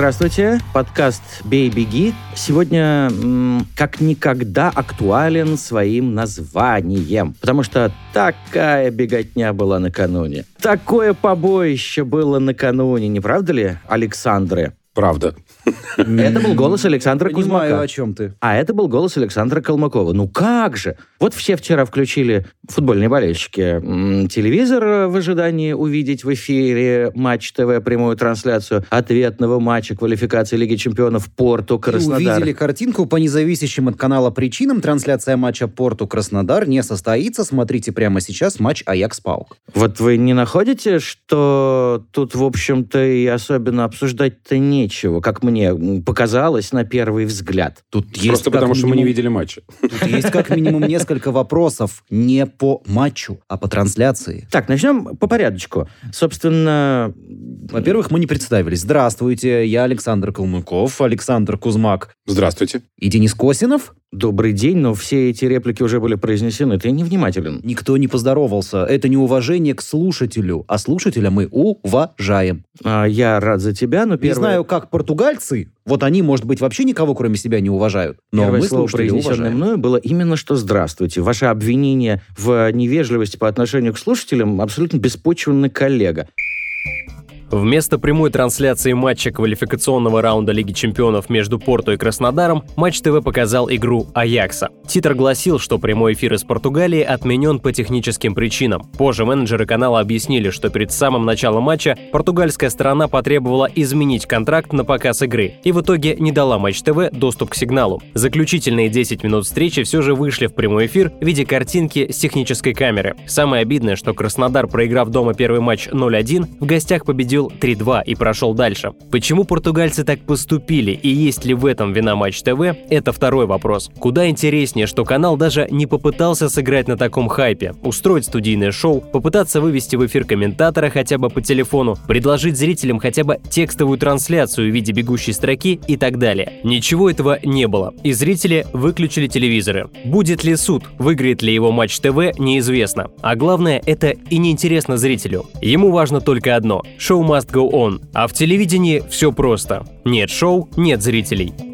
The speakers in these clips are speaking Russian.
Здравствуйте, подкаст «Бей, беги». Сегодня м, как никогда актуален своим названием, потому что такая беготня была накануне. Такое побоище было накануне, не правда ли, Александры? Правда. Это был голос Александра Понимаю, Кузьмака. о чем ты. А это был голос Александра Колмакова. Ну как же? Вот все вчера включили, футбольные болельщики, телевизор в ожидании увидеть в эфире Матч ТВ прямую трансляцию ответного матча квалификации Лиги Чемпионов Порту И Краснодар. увидели картинку по независящим от канала причинам. Трансляция матча Порту Краснодар не состоится. Смотрите прямо сейчас матч Аякс Паук. Вот вы не находите, что тут, в общем-то, и особенно обсуждать-то нечего, как мне показалось на первый взгляд? Тут есть Просто потому, что мы не минимум- видели матча. Тут есть как минимум несколько вопросов не по матчу, а по трансляции. Так, начнем по порядочку. Собственно, Во-первых, мы не представились. Здравствуйте, я Александр Калмыков, Александр Кузмак Здравствуйте. и Денис Косинов. Добрый день, но все эти реплики уже были произнесены. Ты невнимателен. Никто не поздоровался. Это неуважение к слушателю, а слушателя мы уважаем. А, Я рад за тебя, но Не первое, знаю, как португальцы, вот они, может быть, вообще никого, кроме себя, не уважают. Но первое мы слово, произнесенное уважаем. мною, было именно что «здравствуйте». Ваше обвинение в невежливости по отношению к слушателям абсолютно беспочвенный коллега. Вместо прямой трансляции матча квалификационного раунда Лиги Чемпионов между Порту и Краснодаром, Матч ТВ показал игру Аякса. Титр гласил, что прямой эфир из Португалии отменен по техническим причинам. Позже менеджеры канала объяснили, что перед самым началом матча португальская сторона потребовала изменить контракт на показ игры и в итоге не дала Матч ТВ доступ к сигналу. Заключительные 10 минут встречи все же вышли в прямой эфир в виде картинки с технической камеры. Самое обидное, что Краснодар, проиграв дома первый матч 0-1, в гостях победил 3-2 и прошел дальше. Почему португальцы так поступили и есть ли в этом вина Матч ТВ, это второй вопрос. Куда интереснее, что канал даже не попытался сыграть на таком хайпе, устроить студийное шоу, попытаться вывести в эфир комментатора хотя бы по телефону, предложить зрителям хотя бы текстовую трансляцию в виде бегущей строки и так далее. Ничего этого не было, и зрители выключили телевизоры. Будет ли суд, выиграет ли его Матч ТВ, неизвестно. А главное, это и неинтересно зрителю. Ему важно только одно – шоу must go on. А в телевидении все просто. Нет шоу, нет зрителей.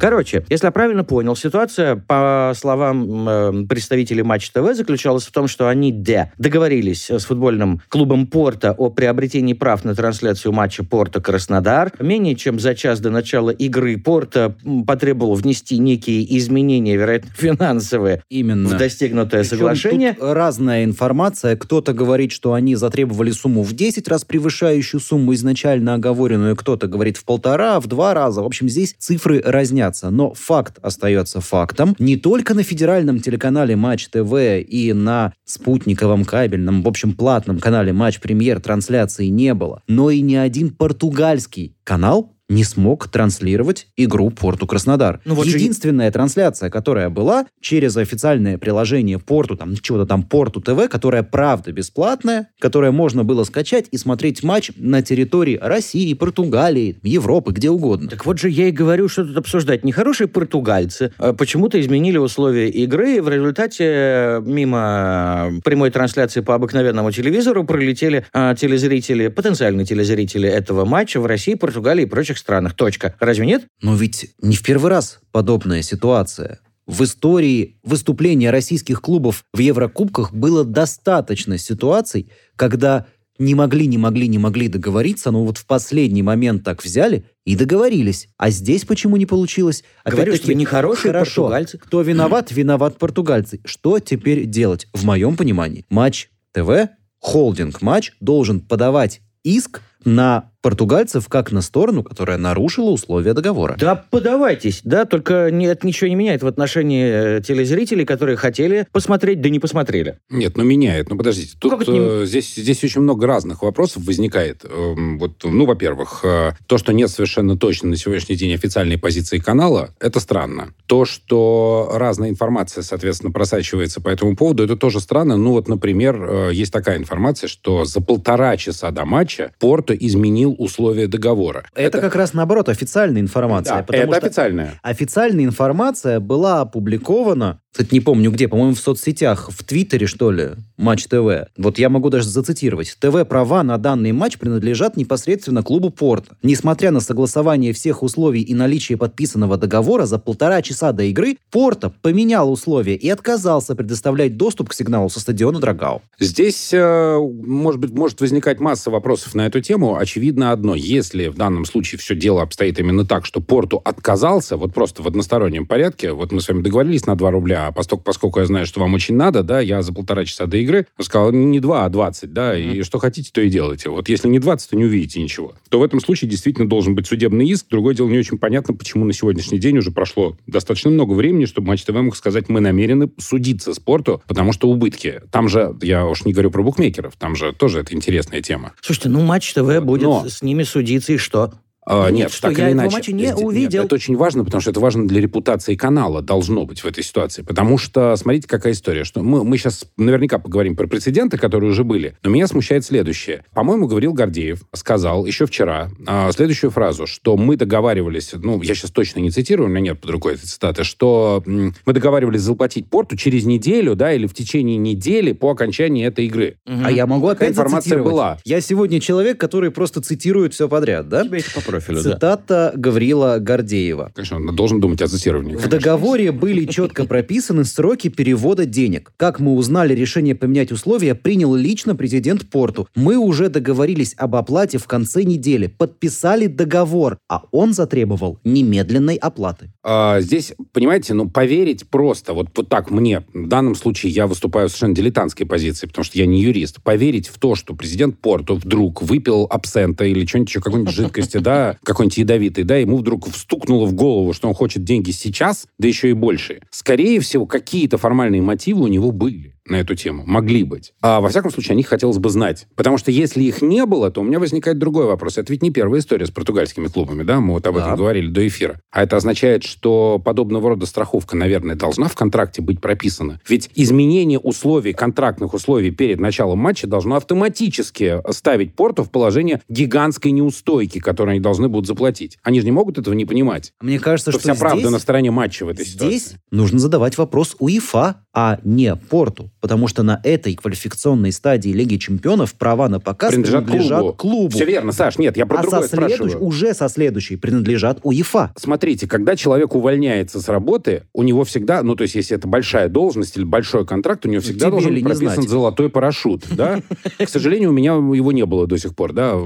Короче, если я правильно понял, ситуация, по словам э, представителей Матч ТВ, заключалась в том, что они де, договорились с футбольным клубом Порта о приобретении прав на трансляцию матча Порта-Краснодар. Менее чем за час до начала игры Порта потребовал внести некие изменения, вероятно, финансовые, Именно. в достигнутое Причем соглашение. тут разная информация. Кто-то говорит, что они затребовали сумму в 10 раз превышающую сумму изначально оговоренную, кто-то говорит в полтора, в два раза. В общем, здесь цифры разнятся. Но факт остается фактом. Не только на федеральном телеканале Матч ТВ и на спутниковом кабельном, в общем, платном канале Матч Премьер трансляции не было, но и ни один португальский канал не смог транслировать игру Порту Краснодар. Ну вот же- Единственная трансляция, которая была через официальное приложение Порту, там чего-то там Порту ТВ, которая правда бесплатная, которое можно было скачать и смотреть матч на территории России, Португалии, Европы, где угодно. Так вот же я и говорю, что тут обсуждать. Нехорошие португальцы э, почему-то изменили условия игры, и в результате э, мимо прямой трансляции по обыкновенному телевизору пролетели э, телезрители, потенциальные телезрители этого матча в России, Португалии и прочих странах. Точка. Разве нет? Но ведь не в первый раз подобная ситуация. В истории выступления российских клубов в Еврокубках было достаточно ситуаций, когда не могли, не могли, не могли договориться, но вот в последний момент так взяли и договорились. А здесь почему не получилось? Говорю, Опять-таки, что нехорошие хорошо. португальцы. Кто виноват? Виноват португальцы. Что теперь делать? В моем понимании, матч ТВ, холдинг матч должен подавать иск на португальцев как на сторону, которая нарушила условия договора. Да подавайтесь, да, только не, это ничего не меняет в отношении э, телезрителей, которые хотели посмотреть, да не посмотрели. Нет, ну меняет. Ну подождите, тут э, здесь, здесь очень много разных вопросов возникает. Э, вот, ну, во-первых, э, то, что нет совершенно точно на сегодняшний день официальной позиции канала, это странно. То, что разная информация, соответственно, просачивается по этому поводу, это тоже странно. Ну вот, например, есть такая информация, что за полтора часа до матча Порто изменил изменил условия договора. Это, это как раз наоборот официальная информация. Да, это официальная. Официальная информация была опубликована кстати, не помню где, по-моему, в соцсетях, в Твиттере, что ли, Матч ТВ. Вот я могу даже зацитировать. ТВ-права на данный матч принадлежат непосредственно клубу Порта. Несмотря на согласование всех условий и наличие подписанного договора, за полтора часа до игры Порта поменял условия и отказался предоставлять доступ к сигналу со стадиона Драгау. Здесь, э, может быть, может возникать масса вопросов на эту тему. Очевидно одно. Если в данном случае все дело обстоит именно так, что Порту отказался, вот просто в одностороннем порядке, вот мы с вами договорились на 2 рубля, а поскольку, поскольку я знаю, что вам очень надо, да, я за полтора часа до игры сказал, не 2, а 20, да, mm-hmm. и что хотите, то и делайте. Вот если не 20, то не увидите ничего. То в этом случае действительно должен быть судебный иск. Другое дело, не очень понятно, почему на сегодняшний день уже прошло достаточно много времени, чтобы Матч ТВ мог сказать, мы намерены судиться спорту, потому что убытки. Там же, я уж не говорю про букмекеров, там же тоже это интересная тема. Слушайте, ну Матч ТВ будет Но... с ними судиться, и что? А, нет, нет, что так я или иначе. матча не увидел. Нет, это очень важно, потому что это важно для репутации канала, должно быть в этой ситуации. Потому что, смотрите, какая история. Что мы, мы сейчас наверняка поговорим про прецеденты, которые уже были, но меня смущает следующее. По-моему, говорил Гордеев, сказал еще вчера а, следующую фразу, что мы договаривались, ну, я сейчас точно не цитирую, у меня нет под рукой этой цитаты, что мы договаривались заплатить порту через неделю, да, или в течение недели по окончании этой игры. Угу. А я могу опять информация была. Я сегодня человек, который просто цитирует все подряд, да? Тебя профилю, Цитата да. Гаврила Гордеева. Конечно, он должен думать о цитировании. В договоре были четко прописаны сроки перевода денег. Как мы узнали, решение поменять условия принял лично президент Порту. Мы уже договорились об оплате в конце недели, подписали договор, а он затребовал немедленной оплаты. А, здесь, понимаете, ну, поверить просто, вот, вот так мне, в данном случае я выступаю в совершенно дилетантской позиции, потому что я не юрист, поверить в то, что президент Порту вдруг выпил абсента или что-нибудь еще, какой-нибудь жидкости, да, какой-нибудь ядовитый, да, ему вдруг встукнуло в голову, что он хочет деньги сейчас, да еще и больше. Скорее всего, какие-то формальные мотивы у него были на эту тему. Могли быть. А во всяком случае, о них хотелось бы знать. Потому что если их не было, то у меня возникает другой вопрос. Это ведь не первая история с португальскими клубами, да? Мы вот об да. этом говорили до эфира. А это означает, что подобного рода страховка, наверное, должна в контракте быть прописана. Ведь изменение условий, контрактных условий перед началом матча должно автоматически ставить Порту в положение гигантской неустойки, которую они должны будут заплатить. Они же не могут этого не понимать. Мне кажется, что, что вся здесь, правда на стороне матча в этой здесь ситуации. Здесь нужно задавать вопрос УЕФА, а не Порту потому что на этой квалификационной стадии Лиги Чемпионов права на показ принадлежат, принадлежат клубу. клубу. Все верно, Саш, нет, я про а другое со следующ... уже со следующей принадлежат УЕФА. Смотрите, когда человек увольняется с работы, у него всегда, ну, то есть, если это большая должность или большой контракт, у него всегда Тебе должен быть прописан знать. золотой парашют, да? К сожалению, у меня его не было до сих пор, да,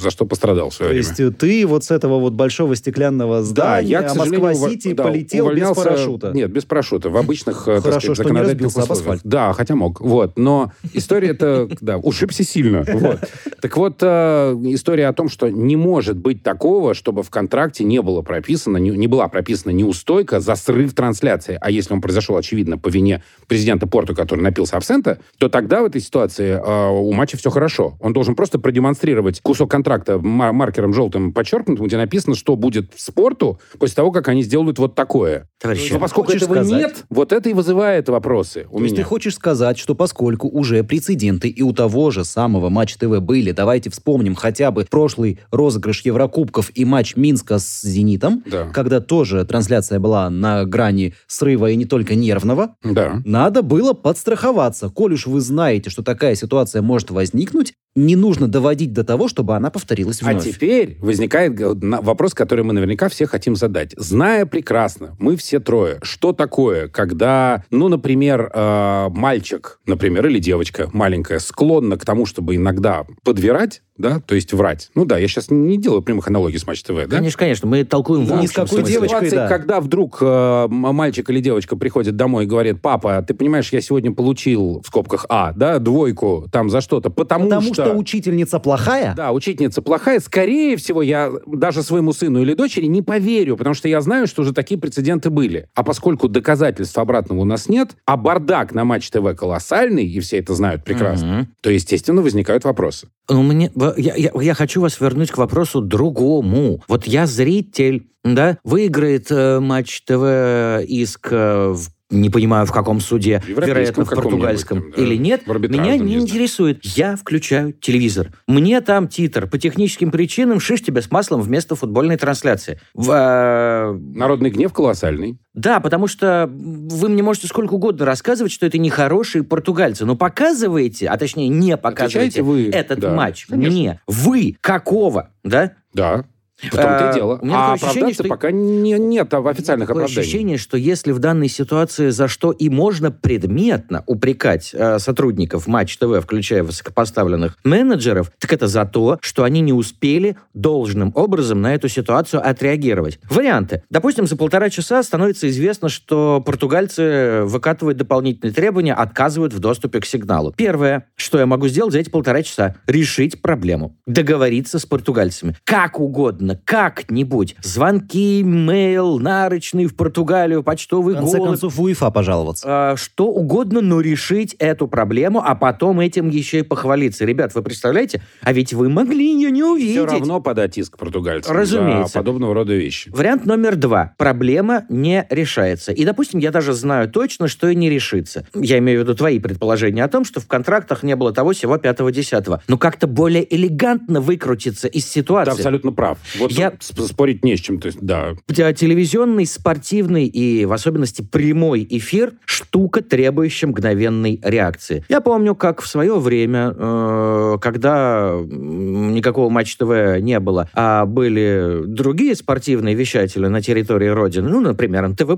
за что пострадал в свое время. То есть ты вот с этого вот большого стеклянного здания да, я, к Москва-Сити полетел без парашюта? Нет, без парашюта, в обычных, э, Хорошо, что не разбился об асфальт. Да, хотя мог. Вот но история это, да, ушибся сильно. Вот. Так вот, э, история о том, что не может быть такого, чтобы в контракте не было прописано, не, не была прописана неустойка за срыв трансляции. А если он произошел, очевидно, по вине президента Порту, который напился абсента, то тогда в этой ситуации э, у матча все хорошо. Он должен просто продемонстрировать кусок контракта маркером желтым подчеркнутым, где написано, что будет спорту после того, как они сделают вот такое. Товарищи, Но поскольку этого сказать... нет, вот это и вызывает вопросы у то меня. есть ты хочешь сказать, что поскольку уже прецеденты и у того же самого Матч ТВ были. Давайте вспомним хотя бы прошлый розыгрыш Еврокубков и матч Минска с «Зенитом», да. когда тоже трансляция была на грани срыва и не только нервного. Да. Надо было подстраховаться. Коль уж вы знаете, что такая ситуация может возникнуть, не нужно доводить до того, чтобы она повторилась а вновь. А теперь возникает вопрос, который мы наверняка все хотим задать. Зная прекрасно, мы все трое, что такое, когда, ну, например, э, мальчик, например, или девочка маленькая, склонна к тому, чтобы иногда подбирать, да, то есть врать. Ну да, я сейчас не делаю прямых аналогий с Матч ТВ, да? Конечно, конечно, мы толкуем в Да, общем ни с какой смысле. девочкой, да. когда вдруг э, мальчик или девочка приходит домой и говорит, папа, ты понимаешь, я сегодня получил, в скобках А, да, двойку там за что-то, потому, Потому что учительница плохая? Да, учительница плохая. Скорее всего, я даже своему сыну или дочери не поверю, потому что я знаю, что уже такие прецеденты были. А поскольку доказательств обратного у нас нет, а бардак на Матч ТВ колоссальный, и все это знают прекрасно, Мгм. то, естественно, возникают вопросы. Ну, мне, в- я, я- я хочу вас вернуть к вопросу другому. Вот я зритель, да, выиграет э, Матч ТВ иск э, в не понимаю, в каком суде, вероятно, в португальском да, или нет, меня не знаю. интересует. Я включаю телевизор. Мне там титр. По техническим причинам шиш тебе с маслом вместо футбольной трансляции. В, э, Народный гнев колоссальный. да, потому что вы мне можете сколько угодно рассказывать, что это нехорошие португальцы, но показываете, а точнее не показываете Отвечаете вы, этот да, матч конечно. мне. Вы какого, да? Да. В том-то и дело. у меня А ощущение, оправдаться что- пока не- нет официальных Такое оправданий. ощущение, что если в данной ситуации за что и можно предметно упрекать э, сотрудников Матч ТВ, включая высокопоставленных менеджеров, так это за то, что они не успели должным образом на эту ситуацию отреагировать. Варианты. Допустим, за полтора часа становится известно, что португальцы выкатывают дополнительные требования, отказывают в доступе к сигналу. Первое, что я могу сделать за эти полтора часа, решить проблему, договориться с португальцами. Как угодно, как-нибудь. Звонки, мейл, нарочный в Португалию, почтовый В конце голубь. концов, в УЕФА пожаловаться. А, что угодно, но решить эту проблему, а потом этим еще и похвалиться. Ребят, вы представляете? А ведь вы могли ее не увидеть. Все равно подать иск португальцам Разумеется. за подобного рода вещи. Вариант номер два. Проблема не решается. И, допустим, я даже знаю точно, что и не решится. Я имею в виду твои предположения о том, что в контрактах не было того всего пятого-десятого. Но как-то более элегантно выкрутиться из Ты ситуации. абсолютно прав. Вот Я- тут сп- спорить не с чем. То есть, да, Те- Телевизионный, спортивный и, в особенности, прямой эфир – штука, требующая мгновенной реакции. Я помню, как в свое время, э, когда никакого Матч ТВ не было, а были другие спортивные вещатели на территории Родины, ну, например, НТВ+,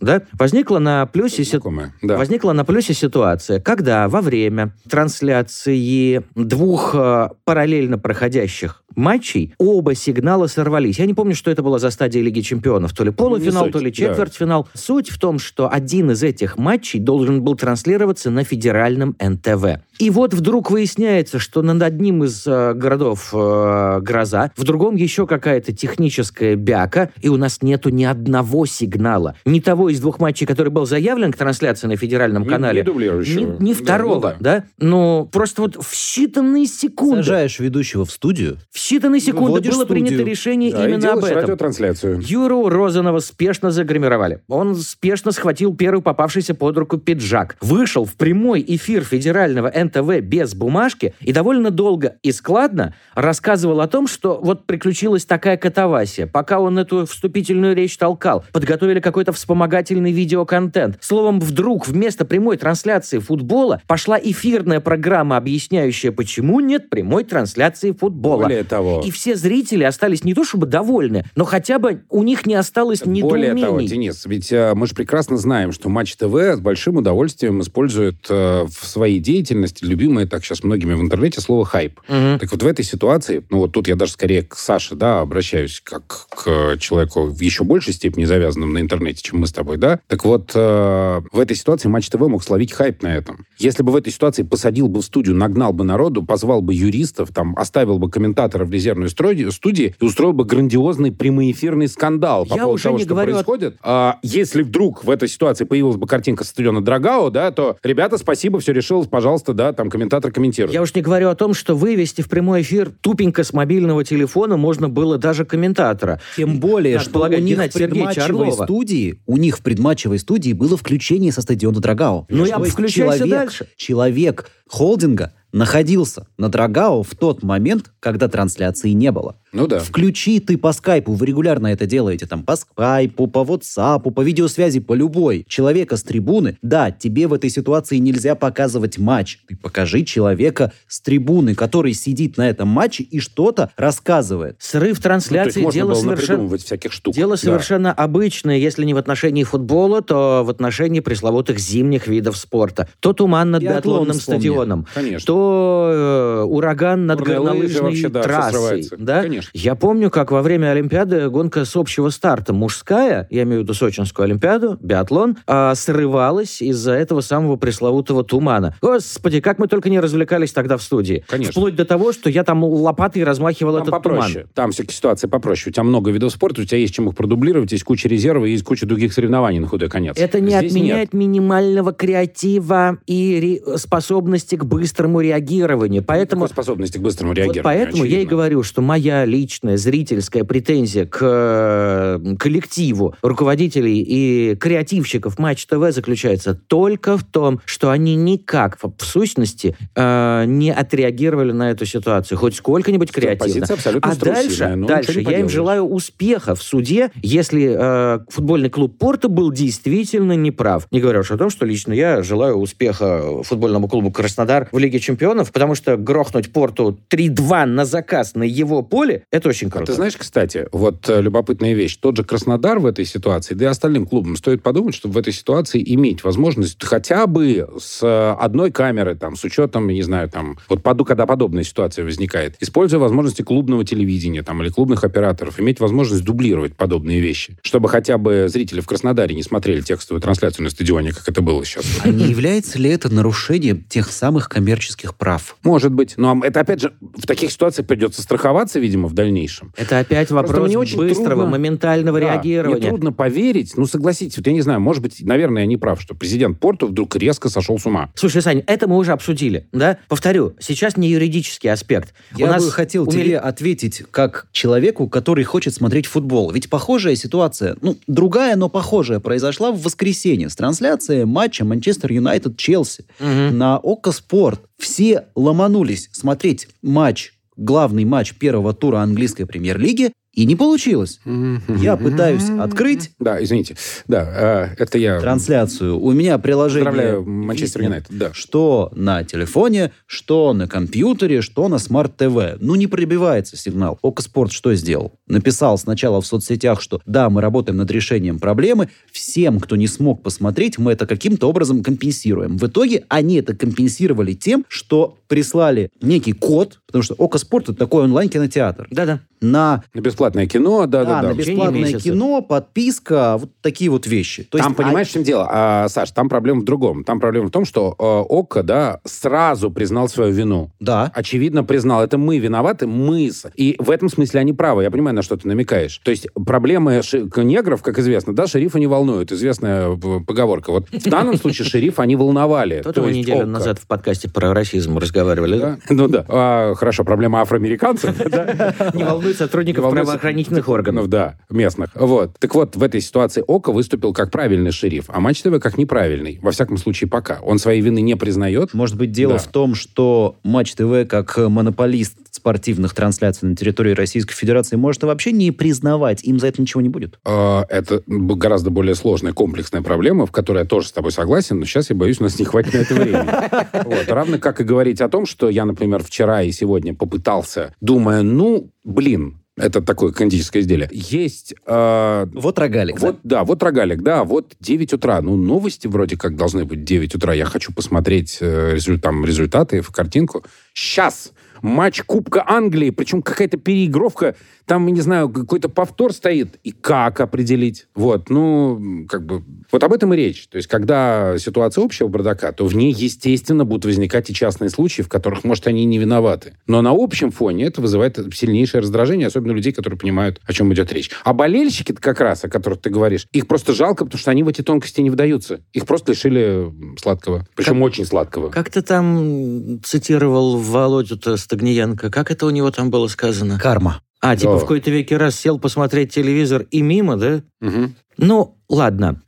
да, возникла на плюсе... знакомая. Да. Возникла на плюсе ситуация, когда во время трансляции двух э, параллельно проходящих матчей оба сигнала сорвались. Я не помню, что это было за стадия Лиги Чемпионов. То ли полуфинал, суть, то ли да. четвертьфинал. Суть в том, что один из этих матчей должен был транслироваться на федеральном НТВ. И вот вдруг выясняется, что над одним из э, городов э, гроза, в другом еще какая-то техническая бяка, и у нас нету ни одного сигнала. Ни того из двух матчей, который был заявлен к трансляции на федеральном Не- канале. не дублирующего. Ни, ни Да, второго, ну да. да? Ну, просто вот в считанные секунды, Сажаешь ведущего в студию, в считанные секунды было студию. принято решение Да, и именно об этом. радиотрансляцию. Юру Розанова спешно загримировали. Он спешно схватил первый попавшийся под руку пиджак. Вышел в прямой эфир федерального НТВ без бумажки и довольно долго и складно рассказывал о том, что вот приключилась такая катавасия. Пока он эту вступительную речь толкал, подготовили какой-то вспомогательный видеоконтент. Словом, вдруг вместо прямой трансляции футбола пошла эфирная программа, объясняющая, почему нет прямой трансляции футбола. Более того, И все зрители остались не то чтобы довольны, но хотя бы у них не осталось Более недоумений. того, Денис, ведь э, мы же прекрасно знаем, что Матч ТВ с большим удовольствием использует э, в своей деятельности любимое так сейчас многими в интернете слово «хайп». Мгм. Так вот в этой ситуации, ну вот тут я даже скорее к Саше, да, обращаюсь как к человеку в еще большей степени завязанным на интернете, чем мы с тобой, да. Так вот, э, в этой ситуации Матч ТВ мог словить хайп на этом. Если бы в этой ситуации посадил бы в студию, нагнал бы народу, позвал бы юристов, там, оставил бы комментатора в резервной студии, студии и устроил бы грандиозный прямоэфирный скандал по Я поводу уже того, не что говорю происходит. А если вдруг в этой ситуации появилась бы картинка со стадиона Драгау, да, то, ребята, спасибо, все решилось, пожалуйста, да, там комментатор комментирует. Я уж не говорю о том, что вывести в прямой эфир тупенько с мобильного телефона можно было даже комментатора. Тем более, Надо что у них в предматчевой студии, у них в предматчевой студии было включение со стадиона Драгау. Ну, я включайся человек, дальше. Человек холдинга находился на Драгау в тот момент, когда трансляции не было. Ну да. Включи ты по скайпу, вы регулярно это делаете, там, по скайпу, по ватсапу, по видеосвязи, по любой. Человека с трибуны, да, тебе в этой ситуации нельзя показывать матч. Ты покажи человека с трибуны, который сидит на этом матче и что-то рассказывает. Срыв Ну, трансляции можно дело было совершенно... всяких штук. Дело Да. совершенно обычное, если не в отношении футбола, то в отношении пресловутых зимних видов спорта. То туман над Биатлон биатлонным стадионом, Конечно. то э, ураган над горнолыжной да, трассой. Да? Конечно. Я помню, как во время Олимпиады гонка с общего старта мужская, я имею в виду Сочинскую Олимпиаду, биатлон, а, срывалась из-за этого самого пресловутого тумана. Господи, как мы только не развлекались тогда в студии. Конечно. Вплоть до того, что я там лопатой размахивал Там этот попроще. туман. Там все-таки ситуация попроще. У тебя много видов спорта, у тебя есть чем их продублировать, есть куча резерва, есть куча других соревнований на худой конец. Это не Здесь отменяет нет. минимального креатива и способности к быстрому реагированию. Поэтому Никакой способности к быстрому Вот реагированию. поэтому я и очевидно. говорю, что моя личная зрительская претензия к э, коллективу руководителей и креативщиков Матч ТВ заключается только в том, что они никак в, сущности э, не отреагировали на эту ситуацию, хоть сколько-нибудь креативно. А дальше, дальше я им желаю успеха в суде, если э, футбольный клуб Порто был действительно неправ. Не говоря уж о том, что лично я желаю успеха футбольному клубу Краснодар в Лиге Чемпионов, потому что грохнуть Порту 3-2 на заказ на его поле, это очень А круто. ты знаешь, кстати, вот э, любопытная вещь. Тот же Краснодар в этой ситуации, да и остальным клубам стоит подумать, чтобы в этой ситуации иметь возможность хотя бы с э, одной камеры, там, с учетом, я не знаю, там, вот поду, когда подобная ситуация возникает, используя возможности клубного телевидения там, или клубных операторов, иметь возможность дублировать подобные вещи, чтобы хотя бы зрители в Краснодаре не смотрели текстовую трансляцию на стадионе, как это было сейчас. А не является ли это нарушением тех самых коммерческих прав? Может быть. Но это, опять же, в таких ситуациях придется страховаться, видимо, в дальнейшем. Это опять вопрос мне очень быстрого, трудно- моментального Да, реагирования. Мне трудно поверить, ну, согласитесь, вот я не знаю, может быть, наверное, я не прав, что президент Порту вдруг резко сошел с ума. Слушай, Сань, это мы уже обсудили, да? Повторю, сейчас не юридический аспект. Я У нас бы хотел умели- тебе ответить как человеку, который хочет смотреть футбол. Ведь похожая ситуация, ну, другая, но похожая, произошла в воскресенье с трансляцией матча Манчестер Юнайтед-Челси Мгм. на ОККО Спорт. Все ломанулись смотреть матч, главный матч первого тура английской премьер-лиги, и не получилось. Я пытаюсь открыть Да, извините. Да, э, это я трансляцию. У меня приложение... поздравляю Манчестер. Юнайтед. Да. Что на телефоне, что на компьютере, что на смарт-ТВ. Ну, не пробивается сигнал. Okko Спорт что сделал? Написал сначала в соцсетях, что да, мы работаем над решением проблемы. Всем, кто не смог посмотреть, мы это каким-то образом компенсируем. В итоге они это компенсировали тем, что прислали некий код, потому что Okko Спорт это такой онлайн-кинотеатр, Да-да. на, На бесплатное кино, да, да, да, да. на бесплатное месяца. кино, подписка, вот такие вот вещи. То там, есть, понимаешь, в чем дело, А, Саш, там проблема в другом. Там проблема в том, что э, ОККО, да, сразу признал свою вину. а, да, Очевидно, признал. Это мы виноваты, мы. И в этом смысле они правы. Я понимаю, на что ты намекаешь. То есть проблемы ши- негров, как известно, да, шерифа не волнуют. Известная э, поговорка. Вот в данном случае шериф они волновали. То есть неделю назад в подкасте про расизм разговаривали, да? Да? Ну да. А, хорошо, проблема афроамериканцев. Не волнует сотрудников правоохранительных органов. Да, местных. Вот. Так вот, в этой ситуации ОКО выступил как правильный шериф, а Матч ТВ как неправильный. Во всяком случае, пока. Он своей вины не признает. Может быть, дело Да. в том, что Матч ТВ, как э, монополист спортивных трансляций на территории Российской Федерации, может вообще не признавать, им за это ничего не будет. А, Это гораздо более сложная, комплексная проблема, в которой я тоже с тобой согласен, но сейчас, я боюсь, у нас не хватит на это времени. Вот. Равно как и говорить о том, что я, например, вчера и сегодня попытался, думая, ну, блин, это такое кондитерское изделие. Есть... э, Вот рогалик, да? Вот, да, вот рогалик, да, вот 9 утра. Ну, новости вроде как должны быть 9 утра. Я хочу посмотреть э, резу- там, результаты в картинку. Сейчас матч Кубка Англии, причем какая-то переигровка, там, не знаю, какой-то повтор стоит. И как определить? Вот, ну, как бы... Вот об этом и речь. То есть, когда ситуация общего бардака, то в ней, естественно, будут возникать и частные случаи, в которых, может, они не виноваты. Но на общем фоне это вызывает сильнейшее раздражение, особенно людей, которые понимают, о чем идет речь. А болельщики как раз, о которых ты говоришь, их просто жалко, потому что они в эти тонкости не вдаются. Их просто лишили сладкого. Причем очень сладкого. Как ты там цитировал Володю-то Стагниенко? Как это у него там было сказано? Карма. А, типа Да. в какой-то веке раз сел посмотреть телевизор и мимо, да? Мгм. Ну, ладно.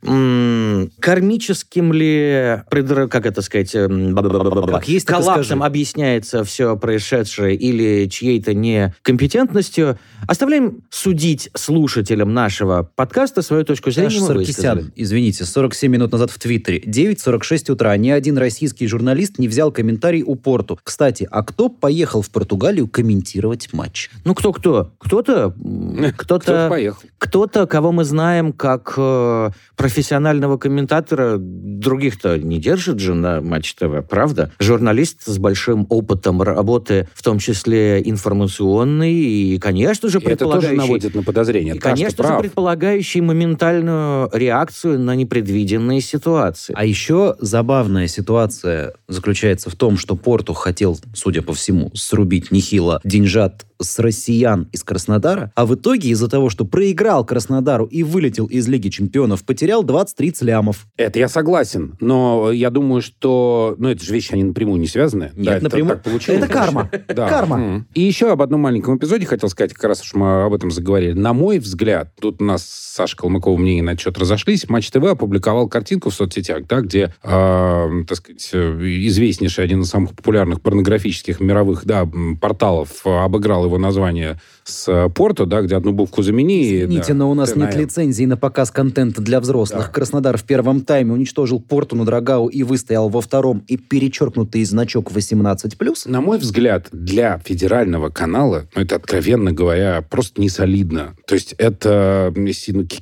Кармическим ли, предр- как это сказать, эм, Как есть, коллапсом объясняется все происшедшее или чьей-то некомпетентностью, оставляем судить слушателям нашего подкаста свою точку зрения. Саша Саркисян, извините, 47 минут назад в Твиттере. 9.46 утра. Ни один российский журналист не взял комментарий у Порту. Кстати, а кто поехал в Португалию комментировать матч? Ну, кто-кто? Кто-то, Кто-то кто-то, поехал. кто-то, кого мы знаем как э, профессионального комментатора других-то не держит же на Матч ТВ, правда? Журналист с большим опытом работы, в том числе информационный, и, конечно же, предполагающий... Это тоже наводит на подозрение. И, конечно же, предполагающий моментальную реакцию на непредвиденные ситуации. А еще забавная ситуация заключается в том, что Порту хотел, судя по всему, срубить нехило деньжат с россиян из Краснодара, а в итоге из-за того, что проиграл Краснодару и вылетел из Лиги Чемпионов, потерял 20-30 лямов. Это я согласен, но я думаю, что... Ну, это же вещи, они напрямую не связаны. Нет, да, напрямую. Это, получилось. это карма. Да. Карма. И еще об одном маленьком эпизоде хотел сказать, как раз уж мы об этом заговорили. На мой взгляд, тут у нас с Сашей Калмыковым мнения на счет разошлись, Матч ТВ опубликовал картинку в соцсетях, да, где, э, так сказать, известнейший, один из самых популярных порнографических мировых да, порталов обыграл его название с э, Порту, да, где одну букву замени. Извините, да, но у нас нет лицензии на показ контента для взрослых. Да. Краснодар в первом тайме уничтожил Порту на Драгау и выстоял во втором, и перечеркнутый значок 18+. На мой взгляд, для федерального канала, ну, это, откровенно говоря, просто не солидно. То есть это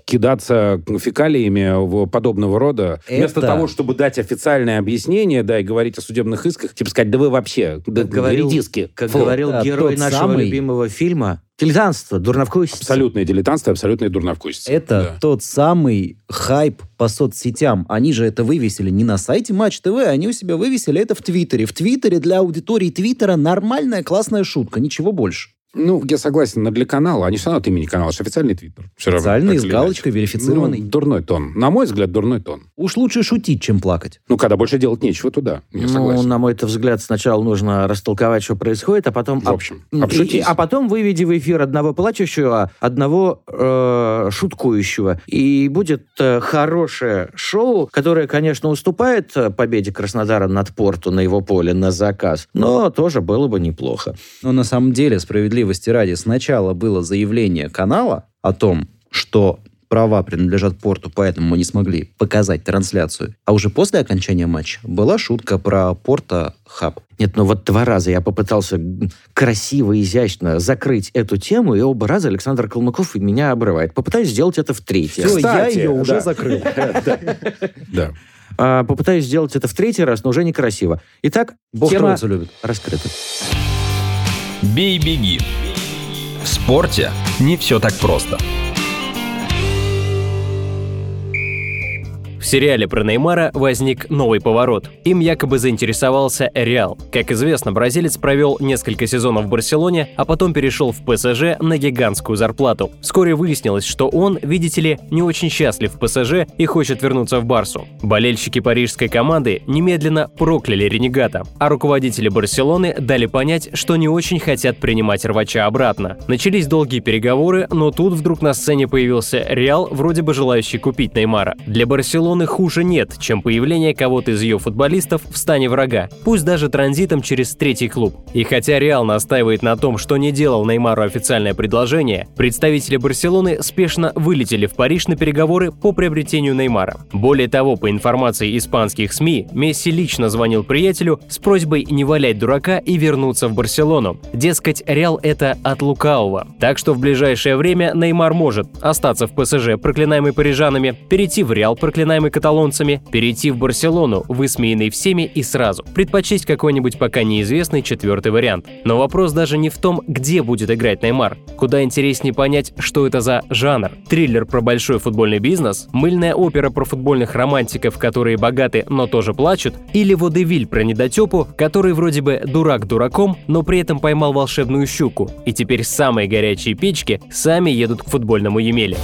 кидаться фекалиями подобного рода, это... вместо того, чтобы дать официальное объяснение, да, и говорить о судебных исках, типа сказать, да вы вообще, как да, говорил, редиски. Как Фу. говорил да, герой нашего самый... любимого фильма, Дилетантство, дурновкусица. Абсолютное дилетантство, абсолютное дурновкусица. Это да. тот самый хайп по соцсетям. Они же это вывесили не на сайте Матч ТВ, они у себя вывесили это в Твиттере. В Твиттере для аудитории Твиттера нормальная классная шутка, ничего больше. Ну, я согласен, но для канала, они все равно от имени канала, это официальный твиттер. Официальный, с галочкой, верифицированный. Ну, дурной тон. На мой взгляд, дурной тон. Уж лучше шутить, чем плакать. Ну, когда больше делать нечего, туда. Я ну, согласен. на мой взгляд, сначала нужно растолковать, что происходит, а потом... В общем, обшутись. И, а потом выведи в эфир одного плачущего, одного э, шуткующего. И будет э, хорошее шоу, которое, конечно, уступает э, победе Краснодара над Порту на его поле на заказ, но тоже было бы неплохо. Но на самом деле, справедливости ради, сначала было заявление канала о том, что права принадлежат порту, поэтому мы не смогли показать трансляцию. А уже после окончания матча была шутка про порта хаб. Нет, ну вот два раза я попытался красиво, изящно закрыть эту тему, и оба раза Александр Калмыков меня обрывает. Попытаюсь сделать это в третий. Все, я ее уже закрыл. Да. А, попытаюсь сделать это в третий раз, но уже некрасиво. Итак, Бог тема любит. раскрыта. Бей-беги. В спорте не все так просто. В сериале про Неймара возник новый поворот. Им якобы заинтересовался Реал. Как известно, бразилец провел несколько сезонов в Барселоне, а потом перешел в ПСЖ на гигантскую зарплату. Вскоре выяснилось, что он, видите ли, не очень счастлив в ПСЖ и хочет вернуться в Барсу. Болельщики парижской команды немедленно прокляли ренегата, а руководители Барселоны дали понять, что не очень хотят принимать рвача обратно. Начались долгие переговоры, но тут вдруг на сцене появился Реал, вроде бы желающий купить Неймара. Для Барселоны Барселоны хуже нет, чем появление кого-то из ее футболистов в стане врага, пусть даже транзитом через третий клуб. И хотя Реал настаивает на том, что не делал Неймару официальное предложение, представители Барселоны спешно вылетели в Париж на переговоры по приобретению Неймара. Более того, по информации испанских СМИ, Месси лично звонил приятелю с просьбой не валять дурака и вернуться в Барселону. Дескать, Реал это от лукавого. Так что в ближайшее время Неймар может остаться в ПСЖ, проклинаемый парижанами, перейти в Реал, проклинаемый уважаемый каталонцами, перейти в Барселону, высмеянный всеми и сразу, предпочесть какой-нибудь пока неизвестный четвертый вариант. Но вопрос даже не в том, где будет играть Неймар. Куда интереснее понять, что это за жанр. Триллер про большой футбольный бизнес, мыльная опера про футбольных романтиков, которые богаты, но тоже плачут, или водевиль про недотепу, который вроде бы дурак дураком, но при этом поймал волшебную щуку, и теперь самые горячие печки сами едут к футбольному Емеле.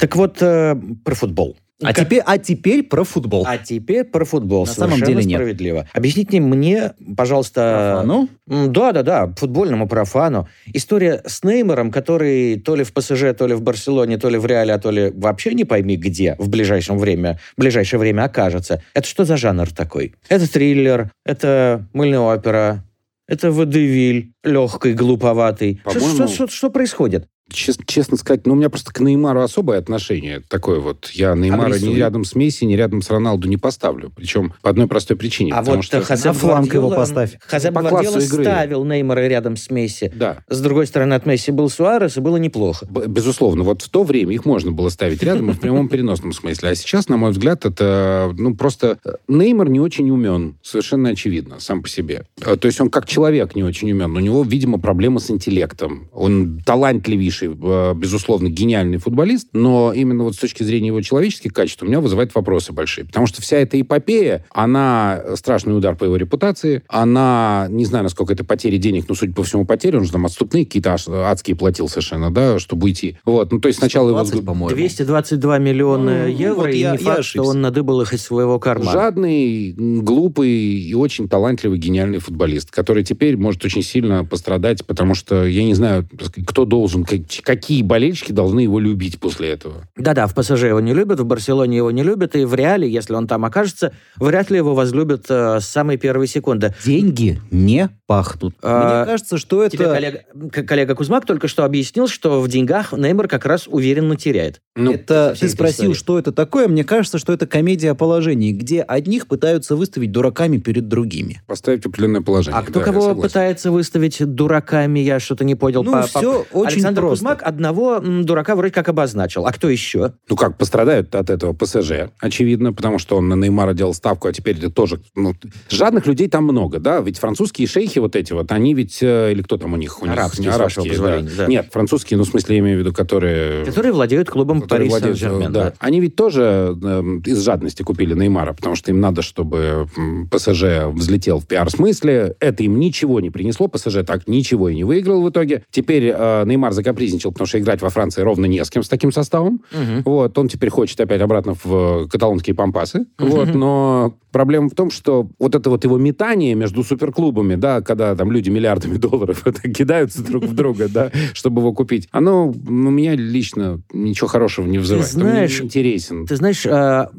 Так вот, э, про футбол. А, как... теперь, а теперь про футбол. А теперь про футбол. На самом деле нет. справедливо. Объясните мне, пожалуйста... Профану? Да-да-да, футбольному профану. История с Неймаром, который то ли в ПСЖ, то ли в Барселоне, то ли в Реале, а то ли вообще не пойми где в ближайшем время, в ближайшее время окажется. Это что за жанр такой? Это триллер, это мыльная опера, это водевиль, легкий, глуповатый. Что, что, что, что происходит? Чес- честно сказать, ну, у меня просто к Неймару особое отношение такое вот. Я Неймара ни рядом с Месси, ни рядом с Роналду не поставлю. Причем по одной простой причине. А потому вот что... Хозе на фланг его поставь. Хозе По Гвардиола классу игры. ставил Неймара рядом с Месси. Да, С другой стороны, от Месси был Суарес, и было неплохо. Б- Безусловно, вот в то время их можно было ставить рядом и в прямом переносном смысле. А сейчас, на мой взгляд, это, ну, просто... э, Неймар не очень умен, совершенно очевидно, сам по себе. Э, То есть он как человек не очень умен. У него, видимо, проблемы с интеллектом. Он талантливейший, э, безусловно, гениальный футболист, но именно вот с точки зрения его человеческих качеств у меня вызывает вопросы большие. Потому что вся эта эпопея, она страшный удар по его репутации, она, не знаю, насколько это потери денег, но, судя по всему, потери, он же там отступные какие-то аж адские платил совершенно, да, чтобы уйти. Вот, ну, то есть сначала его... 20, по-моему. 222 миллиона Ну, евро, вот и я- не я факт, что ошибся. он надыбал их из своего кармана. Жадный, глупый и очень талантливый, гениальный футболист, который теперь может очень сильно пострадать, потому что я не знаю, кто должен, как- какие болельщики должны его любить после этого. Да-да, в ПСЖ его не любят, в Барселоне его не любят, и в Реале, если он там окажется, вряд ли его возлюбят э, с самой первой секунды. Деньги не пахнут. А, Мне кажется, что Тебе это... коллега, к- коллега Кузьмак только что объяснил, что в деньгах Неймар как раз уверенно теряет. Ну, это ты спросил, истории. что это такое? Мне кажется, что это комедия о положении, где одних пытаются выставить дураками перед другими. поставить определенное положение. А кто Да, кого пытается выставить дураками, я что-то не понял. Ну, По- все по- очень Александр просто. Кузьмак одного дурака вроде как обозначил. А кто еще? Ну как, пострадают от этого ПСЖ, очевидно, потому что он на Неймара делал ставку, а теперь это тоже... Ну, жадных людей там много, да? Ведь французские шейхи вот эти вот, они ведь... э, Или кто там у них? У них Арабские, вашего позволения, да. Нет, французские, ну, в смысле, я имею в виду, которые... Которые владеют клубом которые Пари владеют, Сен-Жермен. да. да. Они ведь тоже э, из жадности купили Неймара, потому что им надо, чтобы ПСЖ взлетел в пиар-смысле. Это им ничего не принесло. ПСЖ так ничего и не выиграл в итоге. Теперь э, Неймар закапризничал, потому что играть во Франции ровно не с кем с таким составом. Мгм. Вот, он теперь хочет опять обратно в э, каталонские пампасы. Вот, но проблема в том, что вот это вот его метание между суперклубами, да, когда там люди миллиардами долларов это кидаются друг в друга, да, чтобы его купить, оно у меня лично ничего хорошего не вызывает. Мне знаешь, интересен. Ты знаешь, а,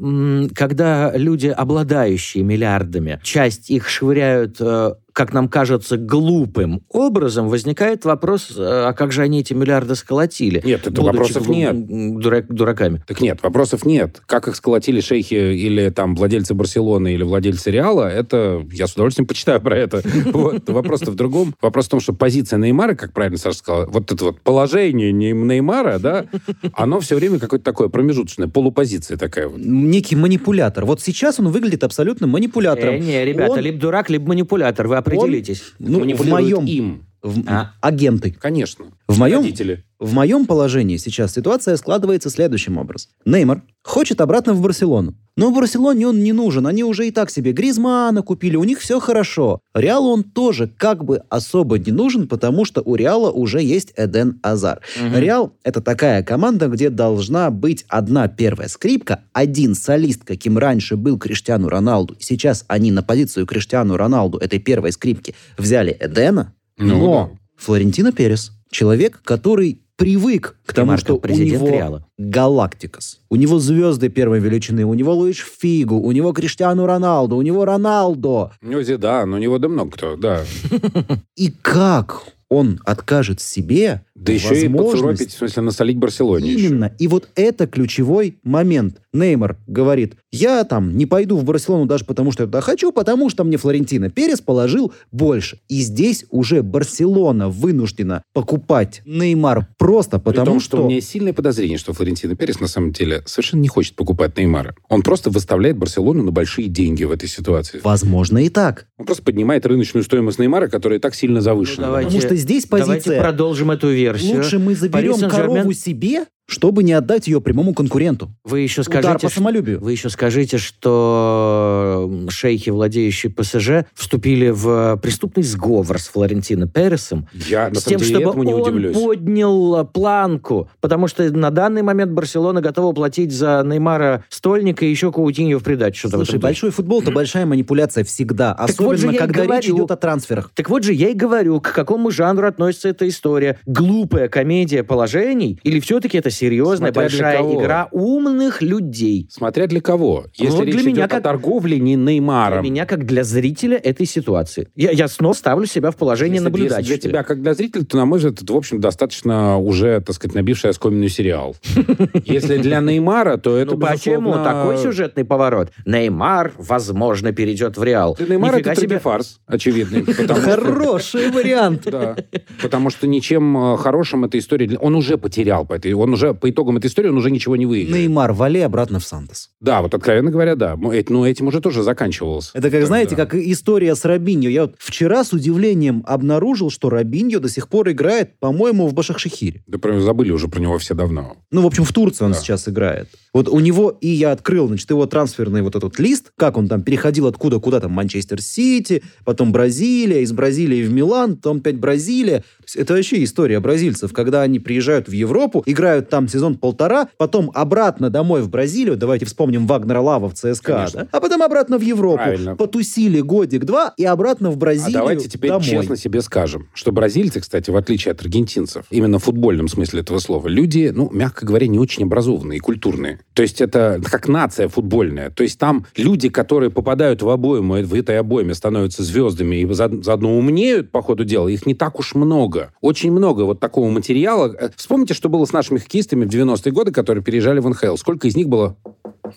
когда люди, обладающие миллиардами, часть их швыряют, э, как нам кажется, глупым образом, возникает вопрос, э, а как же они эти миллиарды сколотили? Нет, это вопросов нет. дурак- дураками. Так нет, вопросов нет. Как их сколотили шейхи или там владельцы Барселоны или владельцы Реала, это я с удовольствием почитаю про это. Вот. Вопрос-то в другом. Вопрос в том, что позиция Неймара, как правильно Саша сказал, вот это вот положение не- Неймара, да, оно все время какое-то такое промежуточное, полупозиция такая вот. Некий манипулятор. Вот сейчас он выглядит абсолютно манипулятором. Э, не, ребята, Он- либо дурак, либо манипулятор. Вы определитесь. Ну, в моем... им. в- А. Агенты. Конечно. В моем, Родители. в моем положении сейчас ситуация складывается следующим образом. Неймар хочет обратно в Барселону. Но в Барселоне он не нужен. Они уже и так себе Гризмана купили, у них все хорошо. Реалу он тоже как бы особо не нужен, потому что у Реала уже есть Эден Азар. Реал — это такая команда, где должна быть одна первая скрипка, один солист, каким раньше был Криштиану Роналду. Сейчас они на позицию Криштиану Роналду, этой первой скрипки, взяли Эдена, Ну, но да. Флорентино Перес, человек, который привык к тому, Марко, что у президент него Реала. Галактикас. У него звезды первой величины, у него Луиш Фигу, у него Криштиану Роналду, у него Роналдо. Ну, Зидан, у него да много кто, да. И как он откажет себе Да еще и подсуропить, в смысле, насолить Барселоне еще. Именно. И вот это ключевой момент. Неймар говорит, я там не пойду в Барселону даже потому, что я туда хочу, потому что мне Флорентино Перес положил больше. И здесь уже Барселона вынуждена покупать Неймар просто При потому, том, что... что у меня сильное подозрение, что Флорентино Перес на самом деле совершенно не хочет покупать Неймара. Он просто выставляет Барселону на большие деньги в этой ситуации. Возможно и так. Он просто поднимает рыночную стоимость Неймара, которая и так сильно завышена. Ну, давайте- Потому что здесь Давайте позиция... продолжим эту версию. Лучше мы заберем корову себе, чтобы не отдать ее прямому конкуренту. Вы еще Удар скажите, по что- самолюбию. Вы еще скажите, что шейхи, владеющие ПСЖ, вступили в преступный сговор с Флорентино Пересом Я, с тем, деле, чтобы этому не он удивлюсь. поднял а, планку. Потому что на данный момент Барселона готова платить за Неймара Стольника и еще Каутиньо в придачу. Что-то в Слушай, большой футбол – это большая манипуляция всегда. вот Особенно, же я и когда речь говорю. идет о трансферах. Так вот же я и говорю, к какому жанру относится эта история. Глупая комедия положений или все-таки это серьезная Смотря большая игра умных людей? Смотря для кого. Если Вот речь для идет меня о как- торговле не Неймаром. Для меня, как для зрителя этой ситуации. Я, я снова ставлю себя в положение Если- наблюдателя. Если для тебя, как для зрителя, то, на мой взгляд, это, в общем, достаточно уже, так сказать, набивший оскоменный сериал. Если для Неймара, то это, Ну почему безусловно, такой сюжетный поворот? Неймар, возможно, перейдет в Реал. Неймара Нифига это себе. фарс, очевидный. Хороший вариант. Да, потому что ничем э, хорошим эта история... Он уже потерял по этой... Он уже, по итогам этой истории, он уже ничего не выиграл. Неймар, вали обратно в Сантос. Да, вот откровенно говоря, да. М, эт- Но этим уже тоже заканчивалось. Это как, знаете, как история с Робиньо. Я вот вчера с удивлением обнаружил, что Робиньо до сих пор играет, по-моему, в Башакшехире. Да прям забыли уже про него все давно. Ну, в общем, в Турции он Да. сейчас играет. Вот у него, и я открыл, значит, его трансферный вот этот лист, как он там переходил откуда куда там, Манчестер Сити, потом Бразилия, из Бразилии в Милан, потом опять Бразилия. То есть это вообще история бразильцев, когда они приезжают в Европу, играют там сезон-полтора, потом обратно домой в Бразилию, давайте вспомним Вагнера Лава в ЦСКА, Конечно. да? а потом обратно в Европу. Правильно. Потусили годик-два и обратно в А Бразилию давайте теперь домой. честно себе скажем, что бразильцы, кстати, в отличие от аргентинцев, именно в футбольном смысле этого слова, люди, ну, мягко говоря, не очень образованные и культурные. То есть это как нация футбольная. То есть там люди, которые попадают в обойму, в этой обойме становятся звездами и за- заодно умнеют по ходу дела, их не так уж много. Очень много вот такого материала. Э, Вспомните, что было с нашими хоккеистами в 90-е годы, которые переезжали в НХЛ. Сколько из них было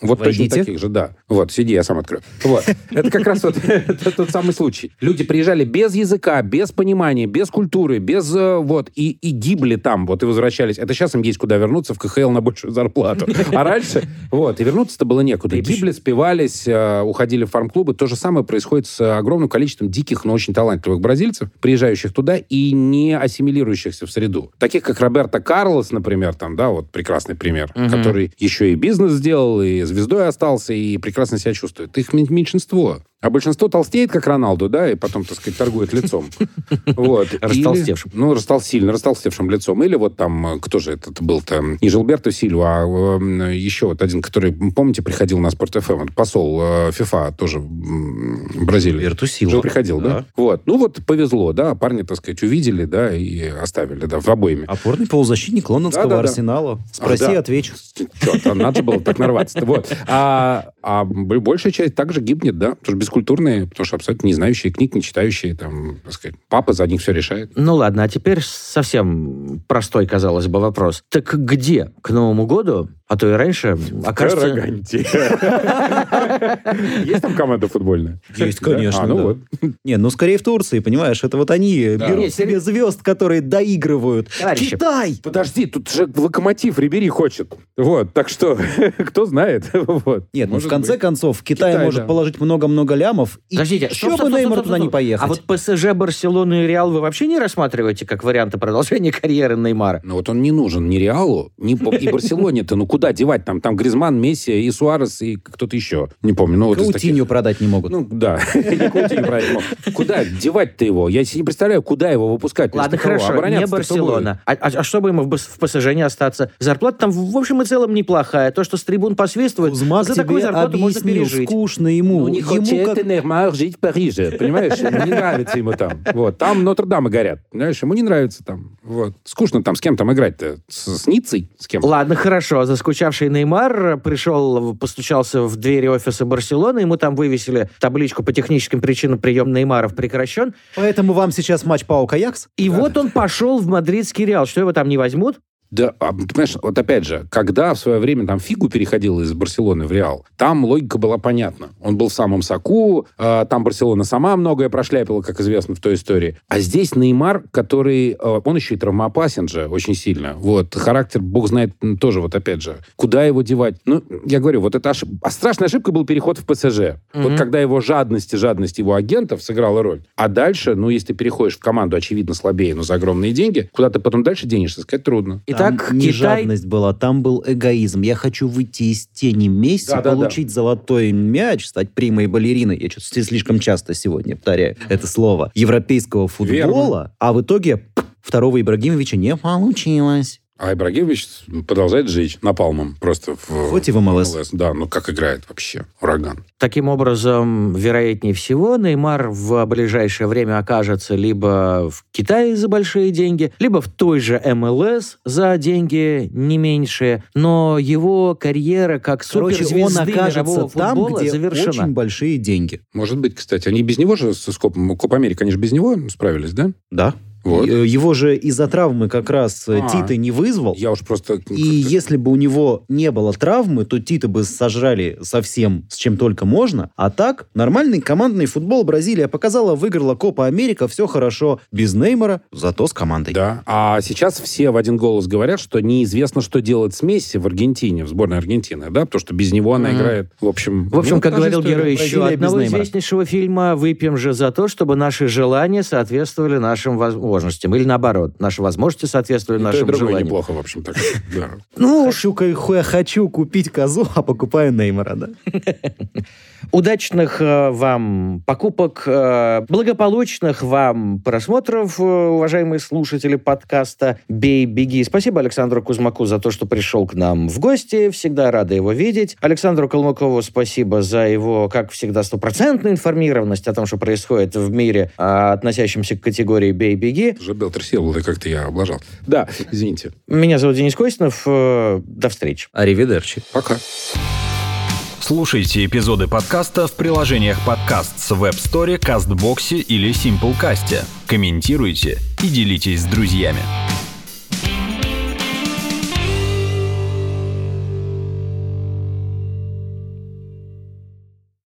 вот точно Войдите. таких же, да. Вот, сиди, я сам открою. Вот. Это как раз вот тот самый случай. Люди приезжали без языка, без понимания, без культуры, без э, вот, и, и гибли там, вот, и возвращались. Это сейчас им есть куда вернуться в КХЛ на большую зарплату. А раньше, вот, и вернуться-то было некуда. Гибли, спивались, э, уходили в фарм-клубы. То же самое происходит с огромным количеством диких, но очень талантливых бразильцев, приезжающих туда и не ассимилирующихся в среду. Таких, как Роберто Карлос, например, там, да, вот прекрасный пример, который еще и бизнес сделал, и звездой остался, и прекрасно себя чувствует. Их мен- меньшинство. А большинство толстеет, как Роналду, да, и потом, так сказать, торгует лицом. Вот. Или- Растолстевшим. ну, растол, сильно растолстевшим лицом. Или вот там, э, кто же этот был-то? Не Жилберто Сильва, а э, еще вот один, который, помните, приходил на Спорт ФМ, вот посол э, ФИФА тоже Бразилии. Верту Силва. Жил, приходил, да? Да. Вот. Ну вот повезло, да, парни, так сказать, увидели, да, и оставили, да, в обойме. Опорный полузащитник лондонского Да-да-да. Арсенала. Спроси, Ах, да. отвечу. Чё, там надо же было так нарваться. Вот. А, а большая часть также гибнет, да, потому что бескультурные, потому что абсолютно не знающие книг, не читающие, там, так сказать, папа за них все решает. Ну ладно, а теперь совсем простой, казалось бы, вопрос. Так где к Новому году, а то и раньше, окажется... Есть там команда футбольная? Есть, конечно, А, ну да. вот. Не, ну скорее в Турции, понимаешь, это вот они берут себе звезд, которые доигрывают. Читай! Подожди, тут же локомотив Рибери хочет. Вот, так что, кто знает. Вот. Нет, ну в конце концов, Китай, Китай, может положить много-много лямов. И стоп, бы стоп, туда не стоп. поехать? А вот ПСЖ, Барселону и Реал вы вообще не рассматриваете как варианты продолжения карьеры Неймара? Ну вот он не нужен ни Реалу, ни и Барселоне-то. Ну куда девать там? Там Гризман, Месси и Суарес и кто-то еще. Не помню. Ну, вот из таких. Каутинью продать не могут. Ну, да. Каутинью. Куда девать-то его? Я себе не представляю, куда его выпускать. Ладно, хорошо, не? Барселона. А, а- а чтобы ему в, ПСЖ не остаться? Зарплата там, в общем и целом, неплохая. То, что с трибун посвистывают, Кузмак за такую зарплату можно пережить. скучно ему. Ну, не ему хочет Неймар жить в Париже, понимаешь? Не нравится ему там. Вот. Там Нотр-Дамы горят. Понимаешь, ему не нравится там. Вот. Скучно там с кем там играть-то? С, с Ницей? С кем? Ладно, хорошо. Заскучавший Неймар пришел, постучался в двери офиса Барселоны, ему там вывесили табличку по техническим причинам прием Неймаров прекращен. Поэтому вам сейчас матч Паук Аякс? И вот он пошел в мадридский Реал. Что его там не возьмут? Да, а, понимаешь, вот опять же, когда в свое время там Фигу переходил из Барселоны в Реал, там логика была понятна. Он был в самом соку, э, там Барселона сама многое прошляпила, как известно в той истории. А здесь Неймар, который, э, он еще и травмоопасен же очень сильно. Вот, характер, бог знает, тоже вот опять же, куда его девать? Ну, я говорю, вот это ошиб- а страшная ошибка был переход в ПСЖ. Вот когда его жадность и жадность его агентов сыграла роль. А дальше, ну, если ты переходишь в команду, очевидно, слабее, но за огромные деньги, куда ты потом дальше денешься, сказать трудно. Итак, там не Китай... жадность была, там был эгоизм. Я хочу выйти из тени Месси, Да-да-да. получить золотой мяч, стать примой балериной. Я что-то слишком часто сегодня повторяю это слово. Европейского футбола, а в итоге второго Ибрагимовича не получилось. А Ибрагимович продолжает жить напалмом просто в... Хоть и в МЛС. Да, ну как играет вообще? Ураган. Таким образом, вероятнее всего, Неймар в ближайшее время окажется либо в Китае за большие деньги, либо в той же МЛС за деньги не меньшие. Но его карьера как Короче, он суперзвезды окажется мирового там, футбола где завершена. очень большие деньги. Может быть, кстати. Они без него же с Копом... Коп Америка, они же без него справились, да? Да. Вот. Э, Его же из-за травмы как раз э, А. Тита не вызвал. Я уж просто... И если бы у него не было травмы, то Тита бы сожрали совсем с чем только можно. А так, нормальный командный футбол Бразилия показала, выиграла Копа Америка, все хорошо. Без Неймара, зато с командой. Да. А сейчас все в один голос говорят, что неизвестно, что делать с Месси в Аргентине, в сборной Аргентины, да, потому что без него она играет, в общем... В общем, Ну, как говорил герой еще одного известнейшего фильма, выпьем же за то, чтобы наши желания соответствовали нашим возможностям. Или наоборот, наши возможности соответствовали И то, нашим другое желаниям. неплохо, в общем, так. Ну, Хочу, ка- хочу купить козу, а покупаю Неймара, да? Удачных э, вам покупок, э, благополучных вам просмотров, э, уважаемые слушатели подкаста «Бей, беги». Спасибо Александру Кузмаку за то, что пришел к нам в гости. Всегда рада его видеть. Александру Калмыкову спасибо за его, как всегда, стопроцентную информированность о том, что происходит в мире, э, относящемся к категории «Бей, беги». Уже Белтер сел, да как-то я облажал. Да, извините. Меня зовут Денис Костинов. Э, До встречи. Аривидерчи. Пока. Слушайте эпизоды подкаста в приложениях подкаст с Web Store, CastBox или Simplecast. Комментируйте и делитесь с друзьями.